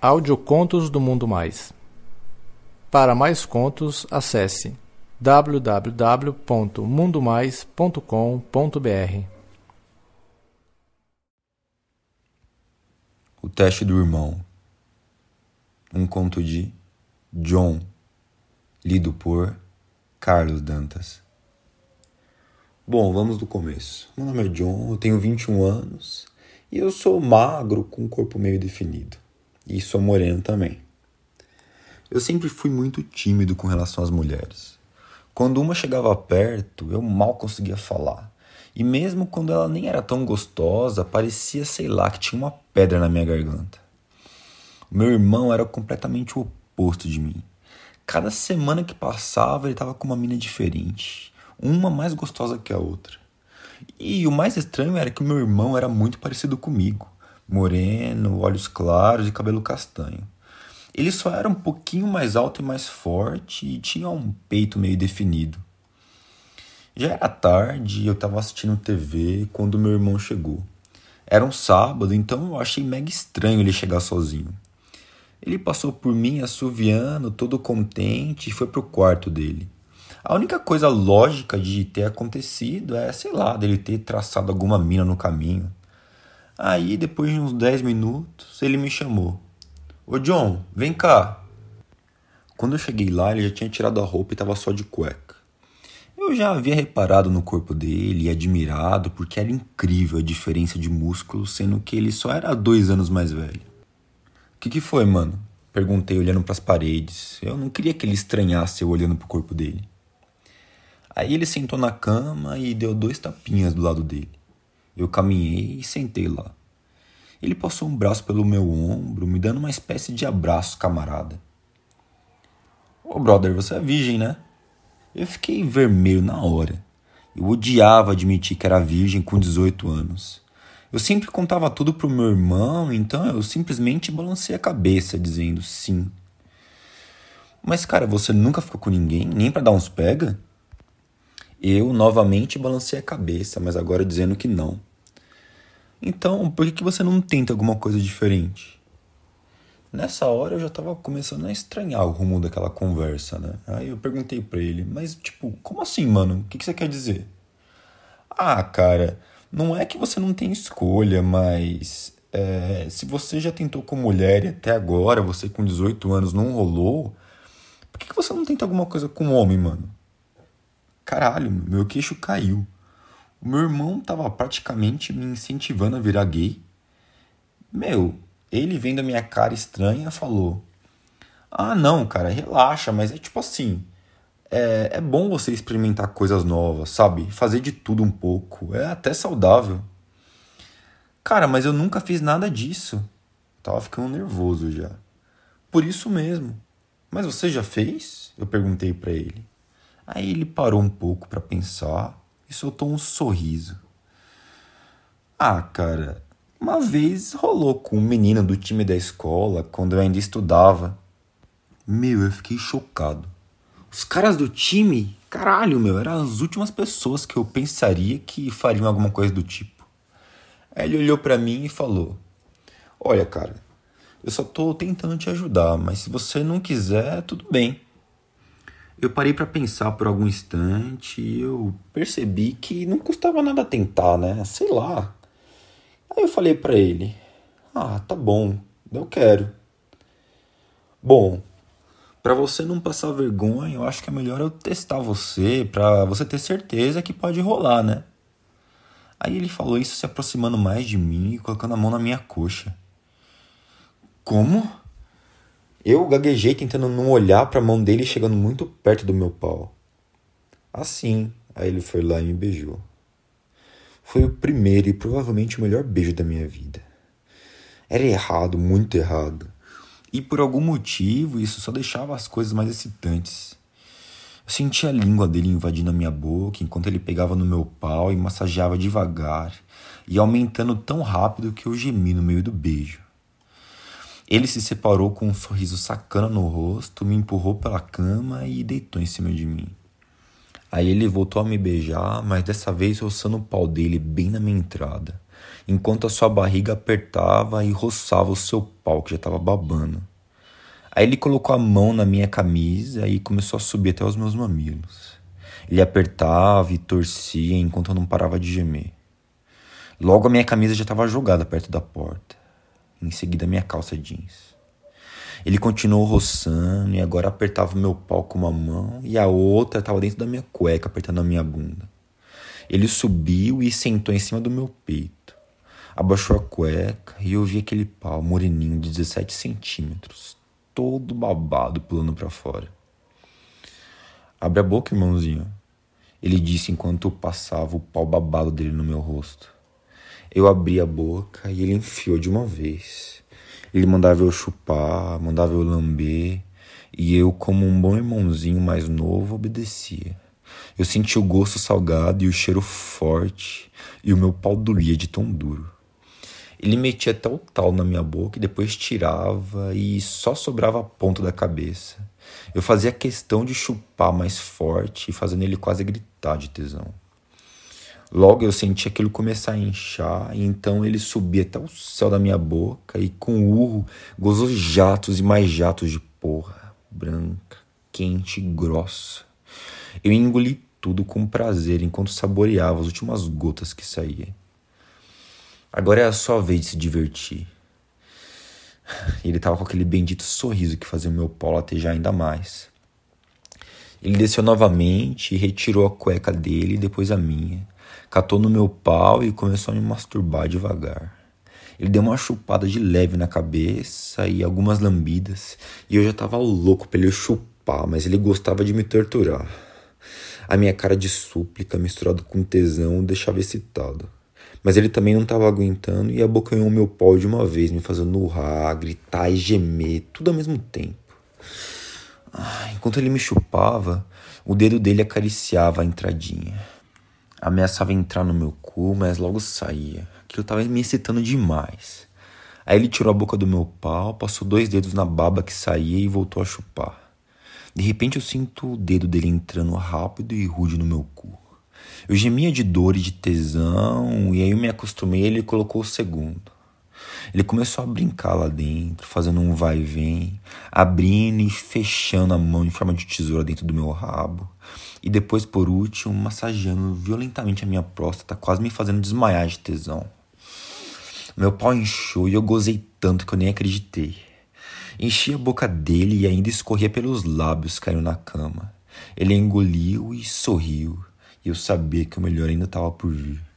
Audiocontos do Mundo Mais. Para mais contos, acesse www.mundomais.com.br. O teste do irmão. Um conto de John, lido por Carlos Dantas. Bom, vamos do começo. Meu nome é John, eu tenho 21 anos e eu sou magro com um corpo meio definido. E sou moreno também. Eu sempre fui muito tímido com relação às mulheres. Quando uma chegava perto, eu mal conseguia falar. E mesmo quando ela nem era tão gostosa, parecia, sei lá, que tinha uma pedra na minha garganta. Meu irmão era completamente o oposto de mim. Cada semana que passava, ele estava com uma mina diferente uma mais gostosa que a outra. E o mais estranho era que meu irmão era muito parecido comigo, moreno, olhos claros e cabelo castanho. Ele só era um pouquinho mais alto e mais forte e tinha um peito meio definido. Já era tarde e eu estava assistindo TV quando meu irmão chegou. Era um sábado, então eu achei mega estranho ele chegar sozinho. Ele passou por mim assoviando, todo contente, e foi pro quarto dele. A única coisa lógica de ter acontecido é, sei lá, dele ter traçado alguma mina no caminho. Aí, depois de uns 10 minutos, ele me chamou. Ô John, vem cá. Quando eu cheguei lá, ele já tinha tirado a roupa e estava só de cueca. Eu já havia reparado no corpo dele e admirado porque era incrível a diferença de músculo, sendo que ele só era dois anos mais velho. O que, que foi, mano? Perguntei olhando para as paredes. Eu não queria que ele estranhasse eu olhando para o corpo dele. Aí ele sentou na cama e deu dois tapinhas do lado dele. Eu caminhei e sentei lá. Ele passou um braço pelo meu ombro, me dando uma espécie de abraço, camarada. Ô oh, brother, você é virgem, né? Eu fiquei vermelho na hora. Eu odiava admitir que era virgem com 18 anos. Eu sempre contava tudo pro meu irmão, então eu simplesmente balancei a cabeça, dizendo sim. Mas, cara, você nunca ficou com ninguém, nem para dar uns pega? Eu novamente balancei a cabeça, mas agora dizendo que não. Então, por que, você não tenta alguma coisa diferente? Nessa hora eu já estava começando a estranhar o rumo daquela conversa, né? Aí eu perguntei para ele, mas tipo, como assim, mano? O que, que você quer dizer? Ah, cara, não é que você não tem escolha, mas é, se você já tentou com mulher e até agora você com 18 anos não rolou, por que, que você não tenta alguma coisa com homem, mano? Caralho, meu queixo caiu. O meu irmão tava praticamente me incentivando a virar gay. Meu, ele vendo a minha cara estranha falou: Ah, não, cara, relaxa, mas é tipo assim. É, é bom você experimentar coisas novas, sabe? Fazer de tudo um pouco. É até saudável. Cara, mas eu nunca fiz nada disso. Tava ficando nervoso já. Por isso mesmo. Mas você já fez? Eu perguntei para ele. Aí ele parou um pouco para pensar e soltou um sorriso. Ah, cara, uma vez rolou com um menino do time da escola quando eu ainda estudava. Meu, eu fiquei chocado. Os caras do time, caralho, meu, eram as últimas pessoas que eu pensaria que fariam alguma coisa do tipo. Aí ele olhou para mim e falou: Olha, cara, eu só tô tentando te ajudar, mas se você não quiser, tudo bem. Eu parei para pensar por algum instante e eu percebi que não custava nada tentar, né? Sei lá. Aí eu falei para ele: "Ah, tá bom, eu quero". Bom, para você não passar vergonha, eu acho que é melhor eu testar você, para você ter certeza que pode rolar, né? Aí ele falou isso se aproximando mais de mim e colocando a mão na minha coxa. Como? Eu gaguejei tentando não olhar para a mão dele chegando muito perto do meu pau. Assim, aí ele foi lá e me beijou. Foi o primeiro e provavelmente o melhor beijo da minha vida. Era errado, muito errado. E por algum motivo isso só deixava as coisas mais excitantes. Eu sentia a língua dele invadindo a minha boca enquanto ele pegava no meu pau e massageava devagar, e aumentando tão rápido que eu gemi no meio do beijo. Ele se separou com um sorriso sacana no rosto, me empurrou pela cama e deitou em cima de mim. Aí ele voltou a me beijar, mas dessa vez roçando o pau dele bem na minha entrada, enquanto a sua barriga apertava e roçava o seu pau que já estava babando. Aí ele colocou a mão na minha camisa e começou a subir até os meus mamilos. Ele apertava e torcia enquanto eu não parava de gemer. Logo a minha camisa já estava jogada perto da porta. Em seguida minha calça jeans. Ele continuou roçando e agora apertava o meu pau com uma mão e a outra estava dentro da minha cueca apertando a minha bunda. Ele subiu e sentou em cima do meu peito. Abaixou a cueca e eu vi aquele pau moreninho de 17 centímetros, todo babado pulando para fora. Abre a boca, irmãozinho. Ele disse enquanto passava o pau babado dele no meu rosto. Eu abri a boca e ele enfiou de uma vez. Ele mandava eu chupar, mandava eu lamber, e eu, como um bom irmãozinho mais novo, obedecia. Eu sentia o gosto salgado e o cheiro forte, e o meu pau doía de tão duro. Ele metia até o tal na minha boca e depois tirava e só sobrava a ponta da cabeça. Eu fazia questão de chupar mais forte, fazendo ele quase gritar de tesão. Logo eu senti aquilo começar a inchar, e então ele subia até o céu da minha boca e com urro gozou jatos e mais jatos de porra, branca, quente e grossa. Eu engoli tudo com prazer enquanto saboreava as últimas gotas que saíam. Agora é a sua vez de se divertir. Ele estava com aquele bendito sorriso que fazia o meu pau latejar ainda mais. Ele desceu novamente e retirou a cueca dele e depois a minha. Catou no meu pau e começou a me masturbar devagar. Ele deu uma chupada de leve na cabeça e algumas lambidas, e eu já estava louco para ele chupar, mas ele gostava de me torturar. A minha cara de súplica misturado com tesão deixava excitado. Mas ele também não estava aguentando e abocanhou o meu pau de uma vez, me fazendo urrar, gritar e gemer, tudo ao mesmo tempo. Ah, enquanto ele me chupava, o dedo dele acariciava a entradinha. Ameaçava entrar no meu cu, mas logo saía. Aquilo estava me excitando demais. Aí ele tirou a boca do meu pau, passou dois dedos na baba que saía e voltou a chupar. De repente eu sinto o dedo dele entrando rápido e rude no meu cu. Eu gemia de dor e de tesão, e aí eu me acostumei e ele colocou o segundo. Ele começou a brincar lá dentro, fazendo um vai e vem, abrindo e fechando a mão em forma de tesoura dentro do meu rabo. E depois, por último, massageando violentamente a minha próstata, quase me fazendo desmaiar de tesão. Meu pau inchou e eu gozei tanto que eu nem acreditei. Enchi a boca dele e ainda escorria pelos lábios, caiu na cama. Ele engoliu e sorriu, e eu sabia que o melhor ainda estava por vir.